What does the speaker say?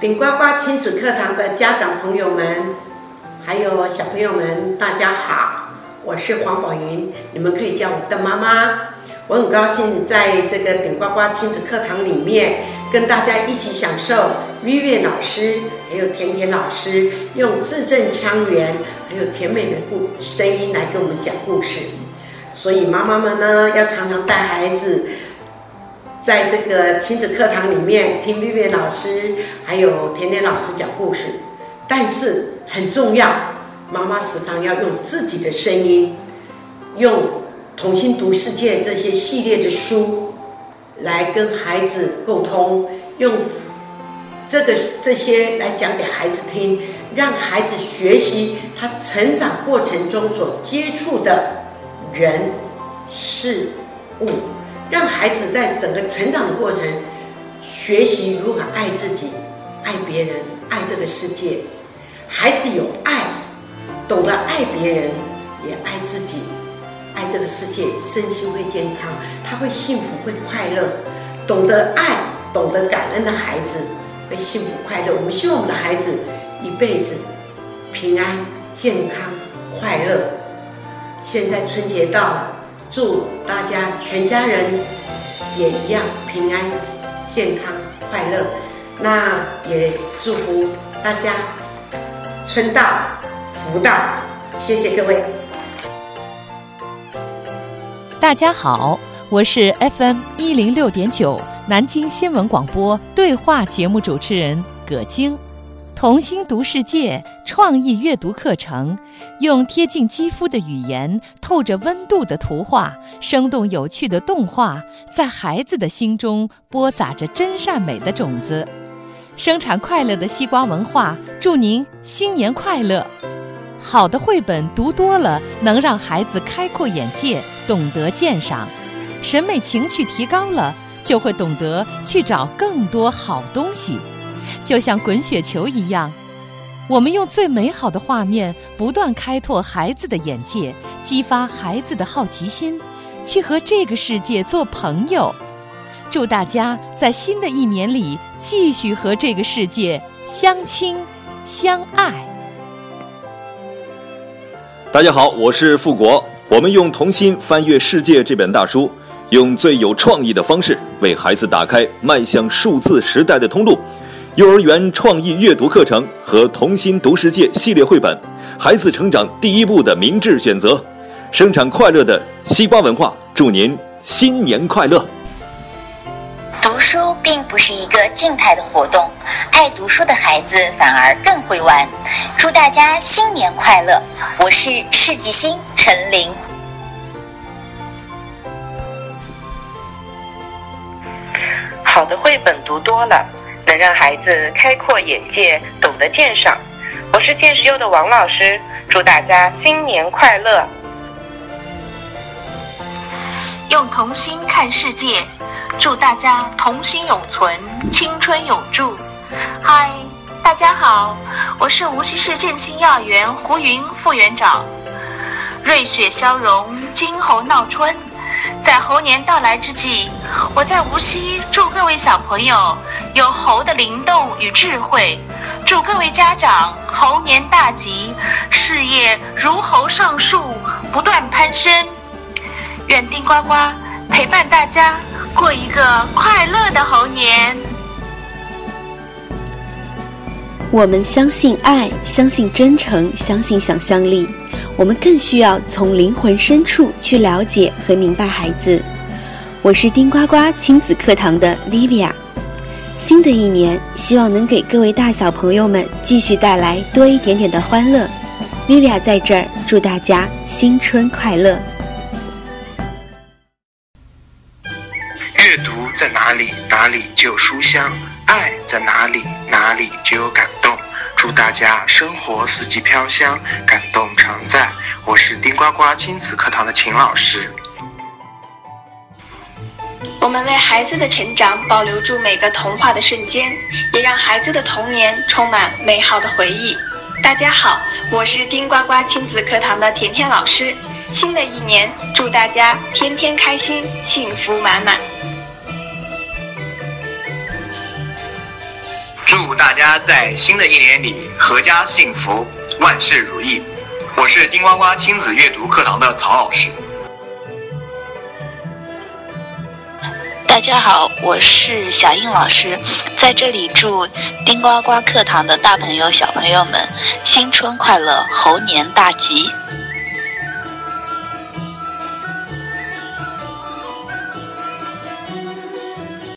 顶呱呱亲子课堂的家长朋友们，还有小朋友们，大家好，我是黄宝云，你们可以叫我的妈妈。我很高兴在这个顶呱呱亲子课堂里面，跟大家一起享受 Vivi 老师还有甜甜老师用字正腔圆还有甜美的故声音来给我们讲故事。所以妈妈们呢，要常常带孩子。在这个亲子课堂里面听碧碧老师还有甜甜老师讲故事，但是很重要，妈妈时常要用自己的声音，用《童心读世界》这些系列的书来跟孩子沟通，用这个这些来讲给孩子听，让孩子学习他成长过程中所接触的人事物。让孩子在整个成长的过程，学习如何爱自己、爱别人、爱这个世界。孩子有爱，懂得爱别人，也爱自己，爱这个世界，身心会健康，他会幸福，会快乐。懂得爱、懂得感恩的孩子，会幸福快乐。我们希望我们的孩子一辈子平安、健康、快乐。现在春节到了。祝大家全家人也一样平安、健康、快乐。那也祝福大家春到福到。谢谢各位。大家好，我是 FM 一零六点九南京新闻广播对话节目主持人葛晶。童心读世界创意阅读课程，用贴近肌肤的语言、透着温度的图画、生动有趣的动画，在孩子的心中播撒着真善美的种子。生产快乐的西瓜文化，祝您新年快乐！好的绘本读多了，能让孩子开阔眼界，懂得鉴赏；审美情趣提高了，就会懂得去找更多好东西。就像滚雪球一样，我们用最美好的画面，不断开拓孩子的眼界，激发孩子的好奇心，去和这个世界做朋友。祝大家在新的一年里继续和这个世界相亲相爱。大家好，我是富国。我们用童心翻阅世界这本大书，用最有创意的方式为孩子打开迈向数字时代的通路。幼儿园创意阅读课程和童心读世界系列绘本，孩子成长第一步的明智选择。生产快乐的西瓜文化，祝您新年快乐！读书并不是一个静态的活动，爱读书的孩子反而更会玩。祝大家新年快乐！我是世纪星陈琳。好的绘本读多了。能让孩子开阔眼界，懂得鉴赏。我是见识优的王老师，祝大家新年快乐！用童心看世界，祝大家童心永存，青春永驻。嗨，大家好，我是无锡市建新幼儿园胡云副园长。瑞雪消融，金猴闹春。在猴年到来之际，我在无锡祝各位小朋友有猴的灵动与智慧，祝各位家长猴年大吉，事业如猴上树，不断攀升。愿丁呱呱陪伴大家过一个快乐的猴年。我们相信爱，相信真诚，相信想象力。我们更需要从灵魂深处去了解和明白孩子。我是丁呱呱亲子课堂的 Livia。新的一年，希望能给各位大小朋友们继续带来多一点点的欢乐。Livia 在这儿祝大家新春快乐。阅读在哪里，哪里就有书香；爱在哪里，哪里就有感动。祝大家生活四季飘香，感动常在。我是丁呱呱亲子课堂的秦老师。我们为孩子的成长保留住每个童话的瞬间，也让孩子的童年充满美好的回忆。大家好，我是丁呱呱亲子课堂的甜甜老师。新的一年，祝大家天天开心，幸福满满。祝大家在新的一年里阖家幸福，万事如意。我是丁呱呱亲子阅读课堂的曹老师。大家好，我是小应老师，在这里祝丁呱呱课堂的大朋友、小朋友们新春快乐，猴年大吉。